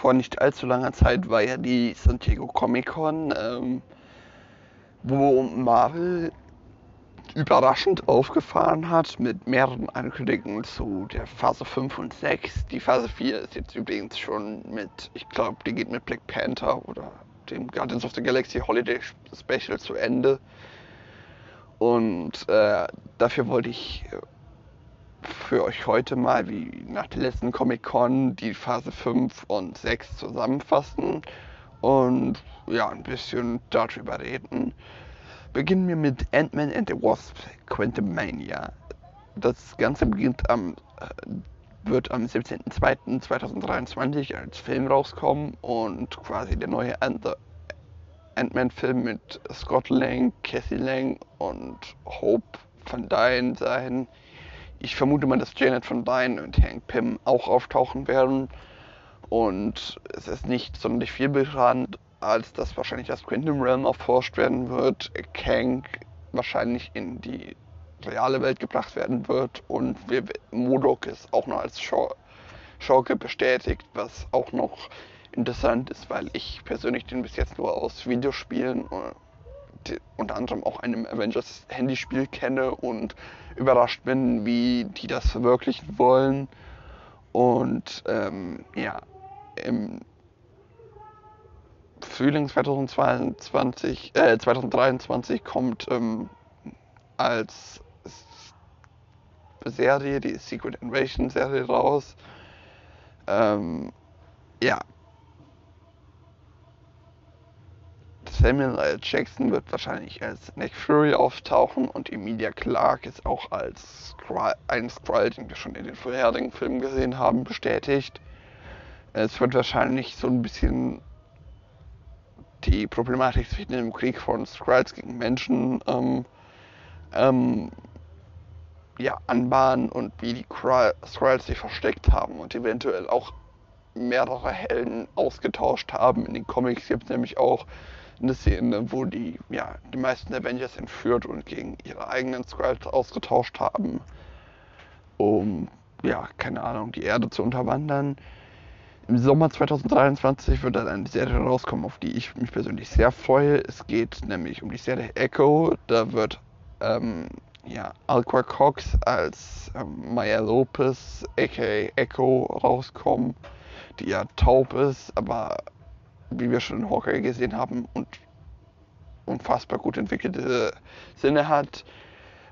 vor nicht allzu langer Zeit war ja die San Diego Comic Con, ähm, wo Marvel überraschend aufgefahren hat mit mehreren Ankündigungen zu der Phase 5 und 6. Die Phase 4 ist jetzt übrigens schon mit, ich glaube, die geht mit Black Panther oder dem Guardians of the Galaxy Holiday Special zu Ende. Und äh, dafür wollte ich äh, für euch heute mal, wie nach der letzten Comic-Con, die Phase 5 und 6 zusammenfassen und ja, ein bisschen darüber reden. Beginnen wir mit Ant-Man and the Wasp, Quantum Mania. Das Ganze beginnt am, äh, wird am 17.02.2023 als Film rauskommen und quasi der neue Ant-Man-Film mit Scott Lang, Cassie Lang und Hope van Dyne sein. Ich vermute mal, dass Janet von Dyne und Hank Pym auch auftauchen werden. Und es ist nicht sonderlich viel bekannt, als dass wahrscheinlich das Quantum Realm erforscht werden wird, Kang wahrscheinlich in die reale Welt gebracht werden wird und wir, Modok ist auch noch als Schurke bestätigt, was auch noch interessant ist, weil ich persönlich den bis jetzt nur aus Videospielen die, unter anderem auch einem Avengers Handyspiel kenne und überrascht bin, wie die das verwirklichen wollen. Und ähm, ja, im Frühling 2022, äh, 2023 kommt ähm, als Serie die Secret Invasion Serie raus. Ähm, ja, Samuel L. Jackson wird wahrscheinlich als Nick Fury auftauchen und Emilia Clarke ist auch als Skrull, ein Skrull, den wir schon in den vorherigen Filmen gesehen haben, bestätigt. Es wird wahrscheinlich so ein bisschen die Problematik zwischen dem Krieg von Skrulls gegen Menschen ähm, ähm, ja, anbahnen und wie die Skrulls sich versteckt haben und eventuell auch mehrere Helden ausgetauscht haben. In den Comics gibt es nämlich auch eine Szene, wo die, ja, die meisten Avengers entführt und gegen ihre eigenen Skrulls ausgetauscht haben, um, ja, keine Ahnung, die Erde zu unterwandern. Im Sommer 2023 wird dann eine Serie rauskommen, auf die ich mich persönlich sehr freue. Es geht nämlich um die Serie Echo. Da wird ähm, ja, Alqua Cox als ähm, Maya Lopez, aka Echo, rauskommen, die ja taub ist, aber wie wir schon in Hawkeye gesehen haben, und unfassbar gut entwickelte Sinne hat.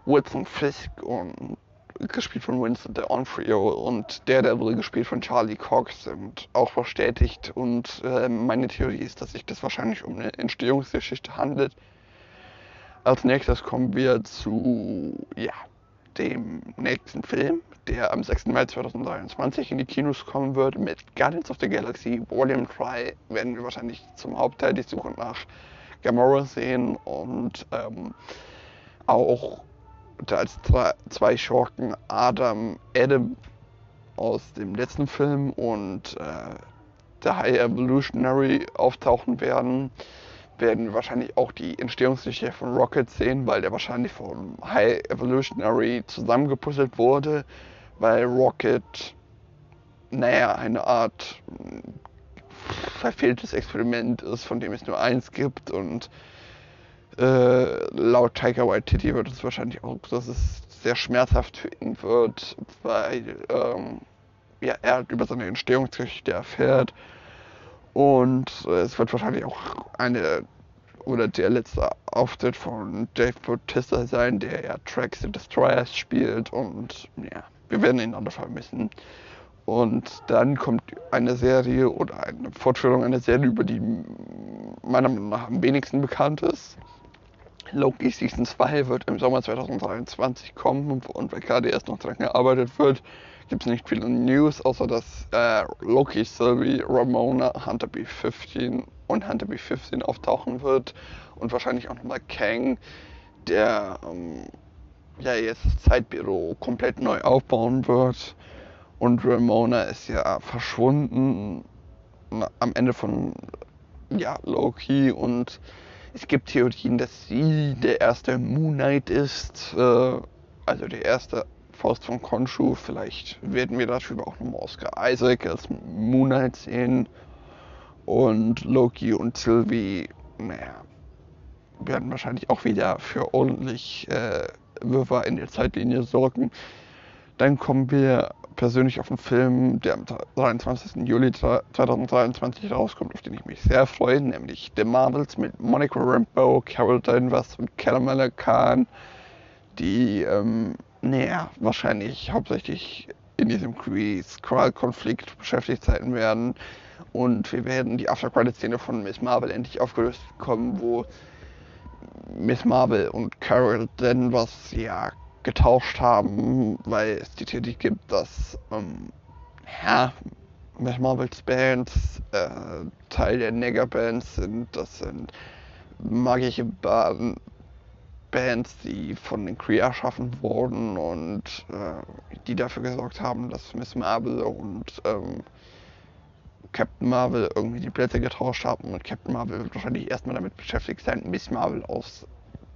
Wilson Fisk und gespielt von Winston D'Onofrio und Daredevil gespielt von Charlie Cox sind auch bestätigt und äh, meine Theorie ist, dass sich das wahrscheinlich um eine Entstehungsgeschichte handelt. Als nächstes kommen wir zu ja, dem nächsten Film, der am 6. Mai 2023 in die Kinos kommen wird mit Guardians of the Galaxy Volume 3 werden wir wahrscheinlich zum Hauptteil die Suche nach Gamora sehen und ähm, auch als zwei Schurken Adam, Adam aus dem letzten Film und äh, der High Evolutionary auftauchen werden, werden wahrscheinlich auch die Entstehungsgeschichte von Rocket sehen, weil der wahrscheinlich vom High Evolutionary zusammengepuzzelt wurde weil Rocket, naja, eine Art verfehltes Experiment ist, von dem es nur eins gibt und äh, laut Tiger Waititi wird es wahrscheinlich auch, dass es sehr schmerzhaft für ihn wird, weil ähm, ja, er halt über seine Entstehungsgeschichte erfährt und es wird wahrscheinlich auch eine oder der letzte Auftritt von Dave Bautista sein, der ja Tracks the Destroyers spielt und ja, wir werden ihn alle vermissen. Und dann kommt eine Serie oder eine Fortführung einer Serie, über die meiner Meinung nach am wenigsten bekannt ist. Loki Season 2 wird im Sommer 2023 kommen und weil gerade erst noch dran gearbeitet wird, gibt es nicht viele News, außer dass äh, Loki, Sylvie, Ramona, Hunter B15 und Hunter B15 auftauchen wird und wahrscheinlich auch nochmal Kang, der ähm, ja jetzt das Zeitbüro komplett neu aufbauen wird. Und Ramona ist ja verschwunden am Ende von ja, Loki und es gibt Theorien, dass sie der erste Moon Knight ist, äh, also der erste Faust von Khonshu. Vielleicht werden wir darüber auch nochmal Oscar Isaac als Moon Knight sehen. und Loki und Sylvie, naja, werden wahrscheinlich auch wieder für ordentlich äh, Wirrwarr in der Zeitlinie sorgen. Dann kommen wir persönlich auf einen Film, der am 23. Juli 2023 rauskommt, auf den ich mich sehr freue, nämlich The Marvels mit Monica Rambeau, Carol Danvers und Caramella Khan, die, ähm, naja, wahrscheinlich hauptsächlich in diesem Kree-Skrull-Konflikt beschäftigt sein werden. Und wir werden die After-Credit-Szene von Miss Marvel endlich aufgelöst bekommen, wo Miss Marvel und Carol Danvers ja getauscht haben, weil es die Theorie gibt, dass ähm, ja, Miss Marvels Bands äh, Teil der Nigger-Bands sind. Das sind magische ba Bands, die von den Kree erschaffen wurden und äh, die dafür gesorgt haben, dass Miss Marvel und ähm, Captain Marvel irgendwie die Plätze getauscht haben und Captain Marvel wird wahrscheinlich erstmal damit beschäftigt sein, Miss Marvel aus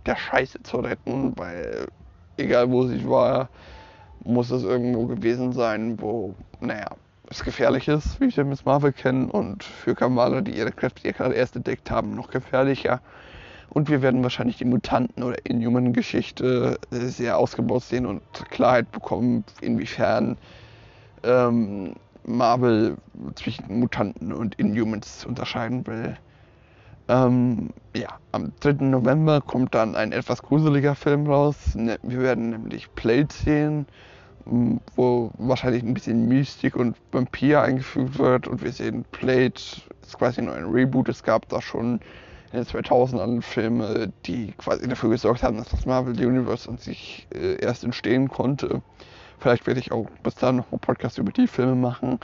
der Scheiße zu retten, weil egal wo sie war, muss es irgendwo gewesen sein, wo, naja, es gefährlich ist, wie wir Miss Marvel kennen und für Kamala, die ihre Kräfte gerade erst entdeckt haben, noch gefährlicher. Und wir werden wahrscheinlich die Mutanten- oder Inhuman-Geschichte sehr ausgebaut sehen und Klarheit bekommen, inwiefern ähm, Marvel zwischen Mutanten und Inhumans unterscheiden will. Ähm, ja, am 3. November kommt dann ein etwas gruseliger Film raus. Ne, wir werden nämlich Plate sehen, wo wahrscheinlich ein bisschen Mystik und Vampir eingefügt wird. Und wir sehen Plate, ist quasi nur ein Reboot. Es gab da schon in den 2000ern Filme, die quasi dafür gesorgt haben, dass das Marvel Universe an sich äh, erst entstehen konnte. Vielleicht werde ich auch bis dahin noch einen Podcast über die Filme machen.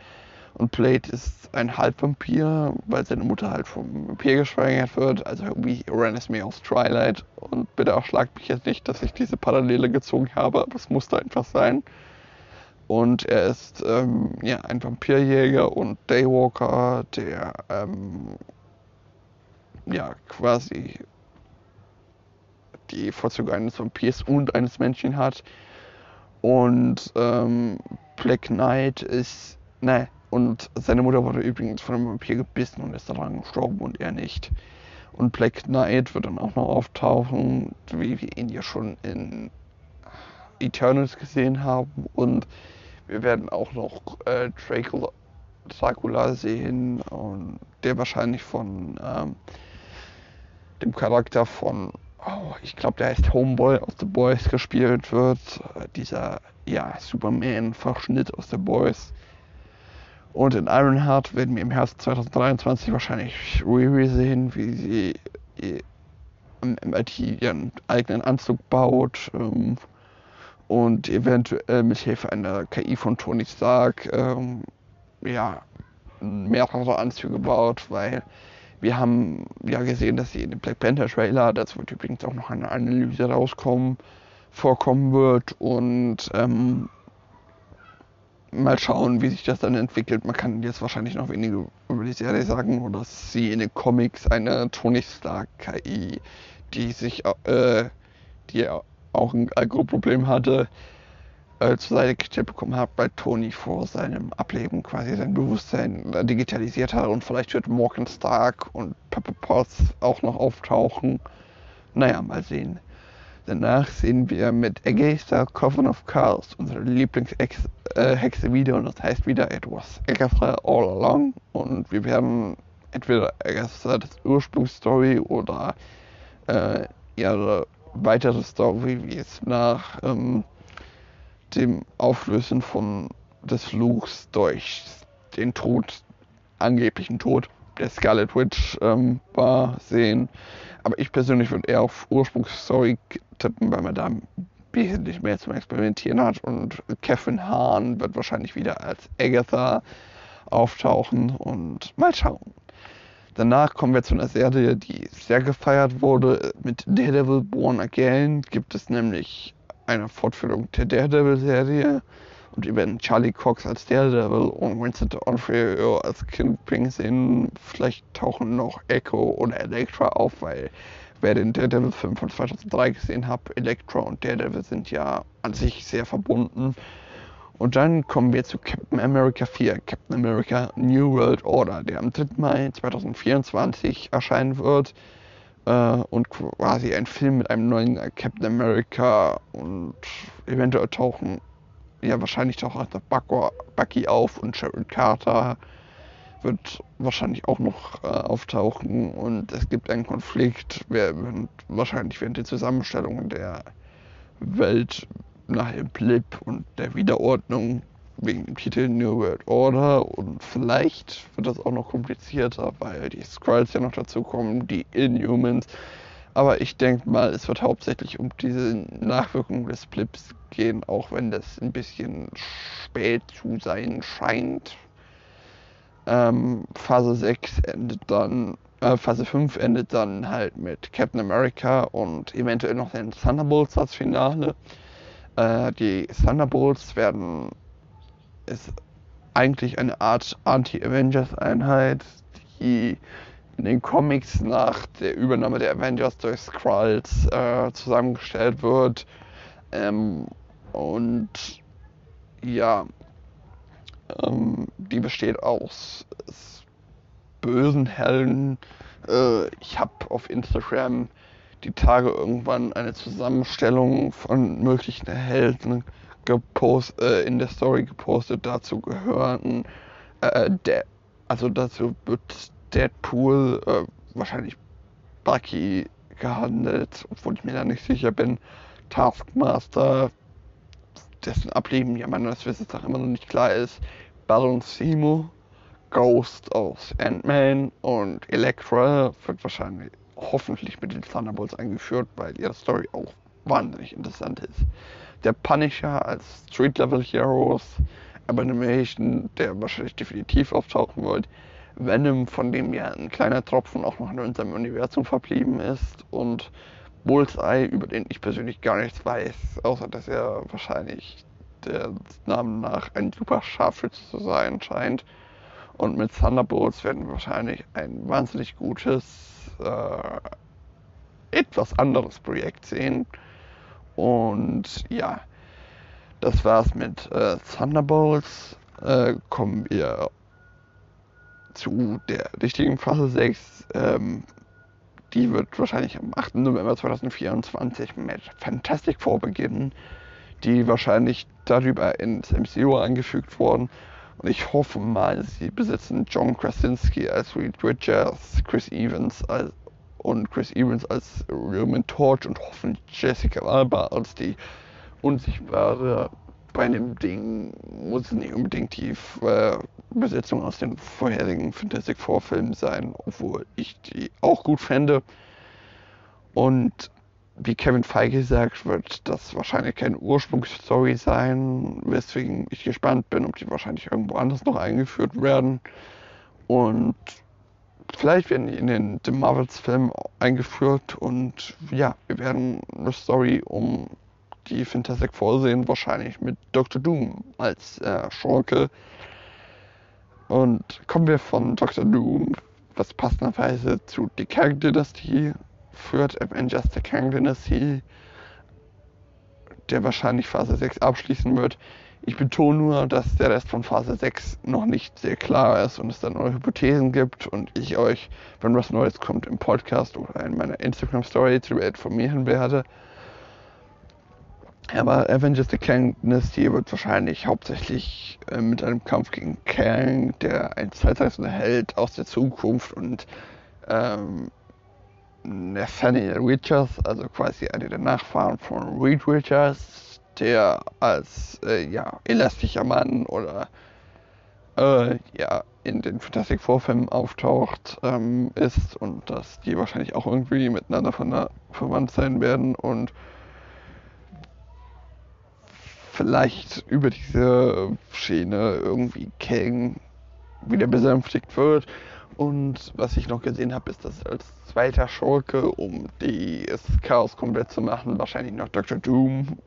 Und Blade ist ein Halbvampir, weil seine Mutter halt vom Vampir geschwängert wird, also wie Uranus Me aus Twilight. Und bitte erschlagt mich jetzt nicht, dass ich diese Parallele gezogen habe, aber es musste einfach sein. Und er ist ähm, ja, ein Vampirjäger und Daywalker, der ähm, ja quasi die Vorzüge eines Vampirs und eines Menschen hat. Und ähm, Black Knight ist, ne, und seine Mutter wurde übrigens von einem Vampir gebissen und ist daran gestorben und er nicht. Und Black Knight wird dann auch noch auftauchen, wie wir ihn ja schon in Eternals gesehen haben. Und wir werden auch noch äh, Dracula, Dracula sehen, und der wahrscheinlich von ähm, dem Charakter von, oh, ich glaube, der heißt Homeboy aus The Boys gespielt wird. Äh, dieser, ja, Superman-Verschnitt aus The Boys. Und in Ironheart werden wir im Herbst 2023 wahrscheinlich Riri sehen, wie sie im MIT ihren eigenen Anzug baut ähm, und eventuell mit Hilfe einer KI von Tony Stark ähm, ja, mehrere Anzüge baut, weil wir haben ja gesehen, dass sie in dem Black Panther Trailer, dazu wird übrigens auch noch eine Analyse rauskommen, vorkommen wird und ähm, mal schauen, wie sich das dann entwickelt. Man kann jetzt wahrscheinlich noch weniger über die Serie sagen oder sie in den Comics eine Tony Stark KI, die sich, äh, die auch ein Alkoholproblem hatte, äh, zur Seite gestellt bekommen hat, weil Tony vor seinem Ableben quasi sein Bewusstsein digitalisiert hat und vielleicht wird Morgan Stark und Pepper Potts auch noch auftauchen. Naja, mal sehen. Danach sehen wir mit Agatha Coven of Chaos unsere Lieblingshexe äh, wieder und das heißt wieder It was Agatha all along und wir werden entweder Agathas Ursprungsstory oder äh, ihre weitere Story, wie es nach ähm, dem Auflösen von des Fluchs durch den Tod, angeblichen Tod der Scarlet Witch ähm, war, sehen. Aber ich persönlich würde eher auf Ursprungsstory tippen, weil man da wesentlich mehr zum Experimentieren hat. Und Kevin Hahn wird wahrscheinlich wieder als Agatha auftauchen und mal schauen. Danach kommen wir zu einer Serie, die sehr gefeiert wurde. Mit Daredevil Born Again gibt es nämlich eine Fortführung der Daredevil-Serie und werden Charlie Cox als Daredevil und Vincent D'Onofrio als Kingpin sehen. Vielleicht tauchen noch Echo oder Elektra auf, weil wer den Daredevil-Film von 2003 gesehen hat, Elektra und Daredevil sind ja an sich sehr verbunden. Und dann kommen wir zu Captain America 4, Captain America New World Order, der am 3. Mai 2024 erscheinen wird. Äh, und quasi ein Film mit einem neuen Captain America und eventuell tauchen, ja wahrscheinlich taucht auch Bucky auf und Sharon Carter wird wahrscheinlich auch noch äh, auftauchen. Und es gibt einen Konflikt, wer, wahrscheinlich während der Zusammenstellung der Welt nach dem Blip und der Wiederordnung wegen dem Titel New World Order und vielleicht wird das auch noch komplizierter, weil die Skrulls ja noch dazu kommen, die Inhumans. Aber ich denke mal, es wird hauptsächlich um diese Nachwirkungen des Blips gehen, auch wenn das ein bisschen spät zu sein scheint. Ähm, Phase 6 endet dann, äh, Phase 5 endet dann halt mit Captain America und eventuell noch den Thunderbolts als Finale. Äh, die Thunderbolts werden ist eigentlich eine Art Anti-Avengers-Einheit, die in den Comics nach der Übernahme der Avengers durch Skrulls äh, zusammengestellt wird. Ähm, und ja, ähm, die besteht aus bösen Helden. Äh, ich habe auf Instagram die Tage irgendwann eine Zusammenstellung von möglichen Helden gepost, äh, in der Story gepostet. Dazu gehören, äh, also dazu wird Deadpool, äh, wahrscheinlich Bucky gehandelt, obwohl ich mir da nicht sicher bin. Taskmaster, dessen Ableben ja meines Wissens auch immer noch nicht klar ist. Baron Simo, Ghost aus Ant-Man und Elektra wird wahrscheinlich hoffentlich mit den Thunderbolts eingeführt, weil ihre Story auch wahnsinnig interessant ist. Der Punisher als Street-Level-Heroes, Abomination, der wahrscheinlich definitiv auftauchen wird, Venom, von dem ja ein kleiner Tropfen auch noch in unserem Universum verblieben ist und Bullseye, über den ich persönlich gar nichts weiß, außer dass er wahrscheinlich der Namen nach ein super Scharfschütze zu sein scheint. Und mit Thunderbolts werden wir wahrscheinlich ein wahnsinnig gutes äh, etwas anderes Projekt sehen. Und ja, das war's mit äh, Thunderbolts. Äh, kommen wir zu der richtigen Phase 6. Ähm, die wird wahrscheinlich am 8. November 2024 mit Fantastic Four beginnen, die wahrscheinlich darüber ins MCU eingefügt wurden. Und ich hoffe mal, sie besitzen John Krasinski als Reed Richards, Chris Evans als, und Chris Evans als Roman Torch und hoffen Jessica Alba als die unsichtbare. Bei dem Ding muss nicht unbedingt die äh, Besetzung aus den vorherigen Fantastic Four Filmen sein, obwohl ich die auch gut fände. Und wie Kevin Feige sagt, wird das wahrscheinlich keine Ursprungsstory sein, weswegen ich gespannt bin, ob die wahrscheinlich irgendwo anders noch eingeführt werden. Und vielleicht werden die in den The Marvels Film eingeführt und ja, wir werden eine Story um die Fantastic Four sehen, wahrscheinlich mit Dr. Doom als äh, Schurke. Und kommen wir von Dr. Doom, was passenderweise zu The Kang Dynasty führt Avengers The Kang Dynasty, der wahrscheinlich Phase 6 abschließen wird. Ich betone nur, dass der Rest von Phase 6 noch nicht sehr klar ist und es dann neue Hypothesen gibt und ich euch, wenn was Neues kommt, im Podcast oder in meiner Instagram-Story darüber informieren werde. Aber Avengers The Kang Dynasty wird wahrscheinlich hauptsächlich äh, mit einem Kampf gegen Kang, der ein zeitreisender Held aus der Zukunft und ähm, Nathaniel Richards, also quasi einer der Nachfahren von Reed Richards, der als äh, ja, elastischer Mann oder äh, ja, in den Fantastic Four Filmen auftaucht, ähm, ist und dass die wahrscheinlich auch irgendwie miteinander ver verwandt sein werden und vielleicht über diese Schiene irgendwie Kang wieder besänftigt wird und was ich noch gesehen habe, ist, dass als zweiter Schurke, um das Chaos komplett zu machen, wahrscheinlich noch Dr. Doom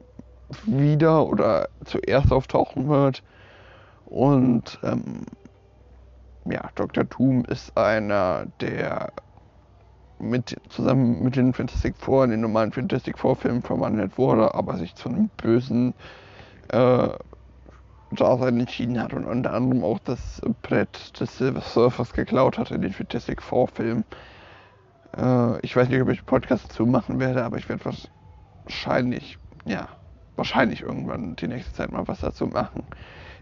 wieder oder zuerst auftauchen wird. Und ähm, ja, Dr. Doom ist einer, der mit, zusammen mit den Fantastic Four in den normalen Fantastic Four Filmen verwandelt wurde, aber sich zu einem bösen äh, Dasein entschieden hat und unter anderem auch das Brett des Silver Surfers geklaut hat in den Fantastic Four Film. Äh, ich weiß nicht, ob ich einen Podcast dazu machen werde, aber ich werde wahrscheinlich, ja, wahrscheinlich irgendwann die nächste Zeit mal was dazu machen.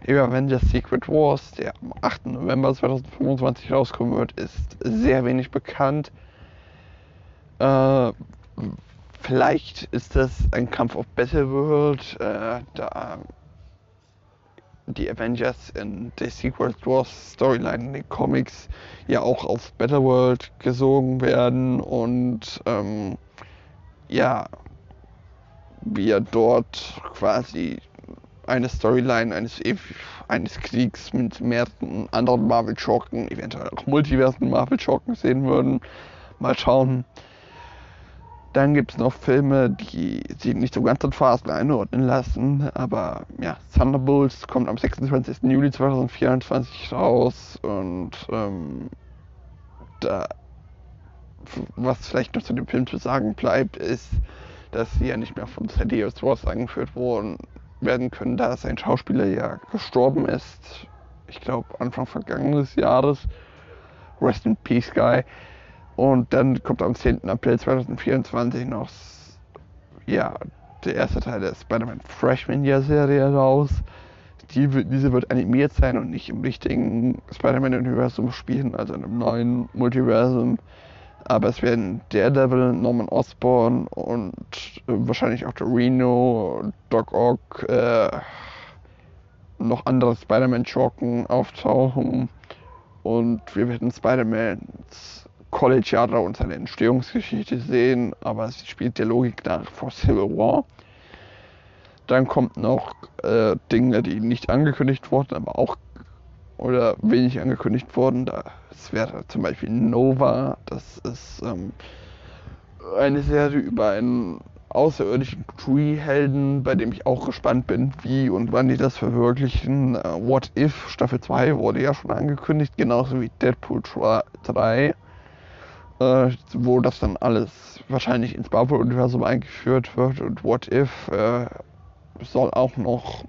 Über Avengers Secret Wars, der am 8. November 2025 rauskommen wird, ist sehr wenig bekannt. Äh, vielleicht ist das ein Kampf auf Battleworld, äh, da die Avengers in der Secret Wars Storyline in den Comics ja auch auf Battleworld gesogen werden und ähm, ja, wir dort quasi eine Storyline eines, eines Kriegs mit mehreren anderen Marvel-Schurken, eventuell auch multiversen Marvel-Schurken sehen würden. Mal schauen. Dann gibt es noch Filme, die sich nicht so ganz in Phasen einordnen lassen. Aber ja, Thunderbolts kommt am 26. Juli 2024 raus. Und ähm, da, was vielleicht noch zu dem Film zu sagen bleibt, ist, dass sie ja nicht mehr von Thaddeus Ross angeführt worden werden können, da sein Schauspieler ja gestorben ist. Ich glaube Anfang vergangenes Jahres. Rest in Peace Guy. Und dann kommt am 10. April 2024 noch ja, der erste Teil der Spider-Man Freshman Year Serie raus. Die, diese wird animiert sein und nicht im richtigen Spider-Man-Universum spielen, also in einem neuen Multiversum. Aber es werden Daredevil, Norman Osborn und äh, wahrscheinlich auch der Reno, Doc Ock, äh, noch andere Spider-Man-Schurken auftauchen. Und wir werden Spider-Mans College-Jahre und seine Entstehungsgeschichte sehen, aber es spielt der Logik nach vor Civil War. Dann kommt noch äh, Dinge, die nicht angekündigt wurden, aber auch oder wenig angekündigt wurden. Das wäre zum Beispiel Nova. Das ist ähm, eine Serie über einen außerirdischen Tree-Helden, bei dem ich auch gespannt bin, wie und wann die das verwirklichen. Uh, What If Staffel 2 wurde ja schon angekündigt, genauso wie Deadpool 3 äh, wo das dann alles wahrscheinlich ins Marvel-Universum eingeführt wird und What If äh, soll auch noch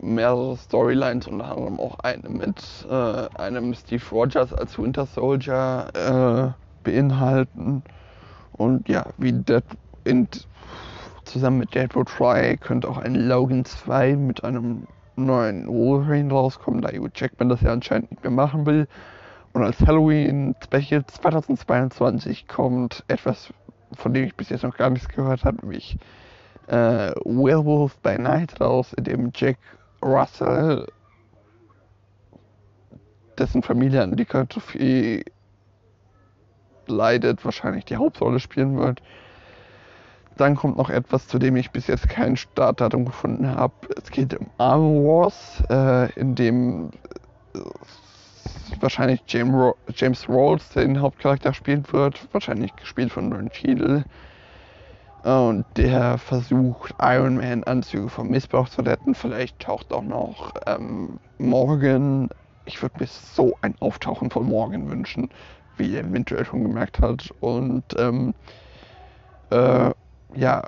mehrere Storylines, unter anderem auch eine mit äh, einem Steve Rogers als Winter Soldier äh, beinhalten. Und ja, wie Dead in, zusammen mit Deadpool 3 könnte auch ein Logan 2 mit einem neuen Wolverine rauskommen, da Hugh Jackman das ja anscheinend nicht mehr machen will. Und als Halloween Special 2022 kommt etwas, von dem ich bis jetzt noch gar nichts gehört habe, nämlich äh, Werewolf by Night raus, in dem Jack Russell, dessen Familie an Lykantrophie leidet, wahrscheinlich die Hauptrolle spielen wird. Dann kommt noch etwas, zu dem ich bis jetzt kein Startdatum gefunden habe. Es geht um Armor Wars, äh, in dem äh, wahrscheinlich James, Ro James Rolls den Hauptcharakter spielen wird, wahrscheinlich gespielt von Don Cheadle. Und der versucht, Iron Man Anzüge vom Missbrauch zu retten. Vielleicht taucht auch noch ähm, Morgan. Ich würde mir so ein Auftauchen von Morgan wünschen, wie er eventuell schon gemerkt hat. Und ähm, äh, ja,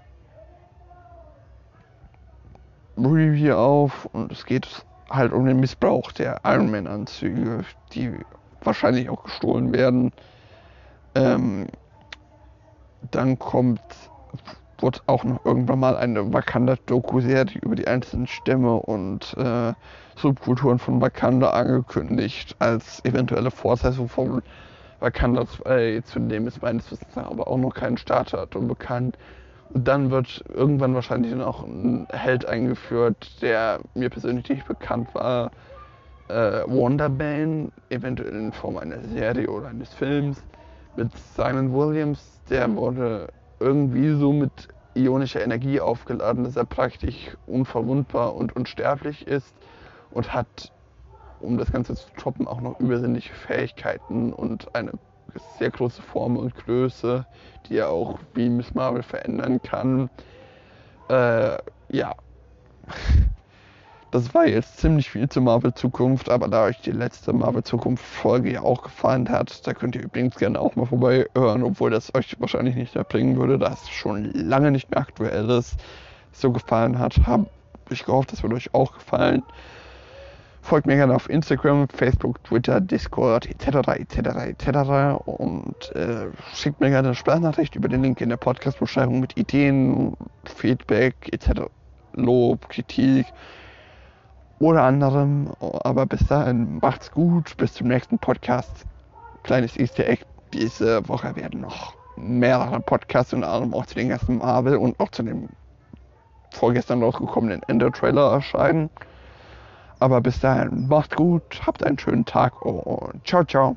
Review auf und es geht halt um den Missbrauch der Ironman-Anzüge, die wahrscheinlich auch gestohlen werden. Ähm, dann kommt, wird auch noch irgendwann mal eine Wakanda-Doku-Serie über die einzelnen Stämme und äh, Subkulturen von Wakanda angekündigt, als eventuelle Fortsetzung von Wakanda 2, zu dem ist meines Wissens aber auch noch kein Startdatum bekannt dann wird irgendwann wahrscheinlich noch ein Held eingeführt, der mir persönlich nicht bekannt war. Äh, Wonderbane, eventuell in Form einer Serie oder eines Films mit Simon Williams. Der wurde irgendwie so mit ionischer Energie aufgeladen, dass er praktisch unverwundbar und unsterblich ist und hat, um das Ganze zu toppen, auch noch übersinnliche Fähigkeiten und eine sehr große Form und Größe, die er auch wie Miss Marvel verändern kann. Äh, ja. Das war jetzt ziemlich viel zur Marvel Zukunft, aber da euch die letzte Marvel Zukunft Folge ja auch gefallen hat, da könnt ihr übrigens gerne auch mal vorbei hören, obwohl das euch wahrscheinlich nicht erbringen würde, da es schon lange nicht mehr aktuell ist, so gefallen hat, hab, Ich hoffe, das wird euch auch gefallen. Folgt mir gerne auf Instagram, Facebook, Twitter, Discord etc. etc. etc. Und äh, schickt mir gerne eine Sprachnachricht über den Link in der Podcast-Beschreibung mit Ideen, Feedback etc. Lob, Kritik oder anderem. Aber bis dahin macht's gut. Bis zum nächsten Podcast. Kleines Easter Egg. Diese Woche werden noch mehrere Podcasts und allem auch zu den ganzen Marvel und auch zu dem vorgestern rausgekommenen Ender-Trailer erscheinen. Aber bis dahin, macht gut, habt einen schönen Tag und ciao, ciao.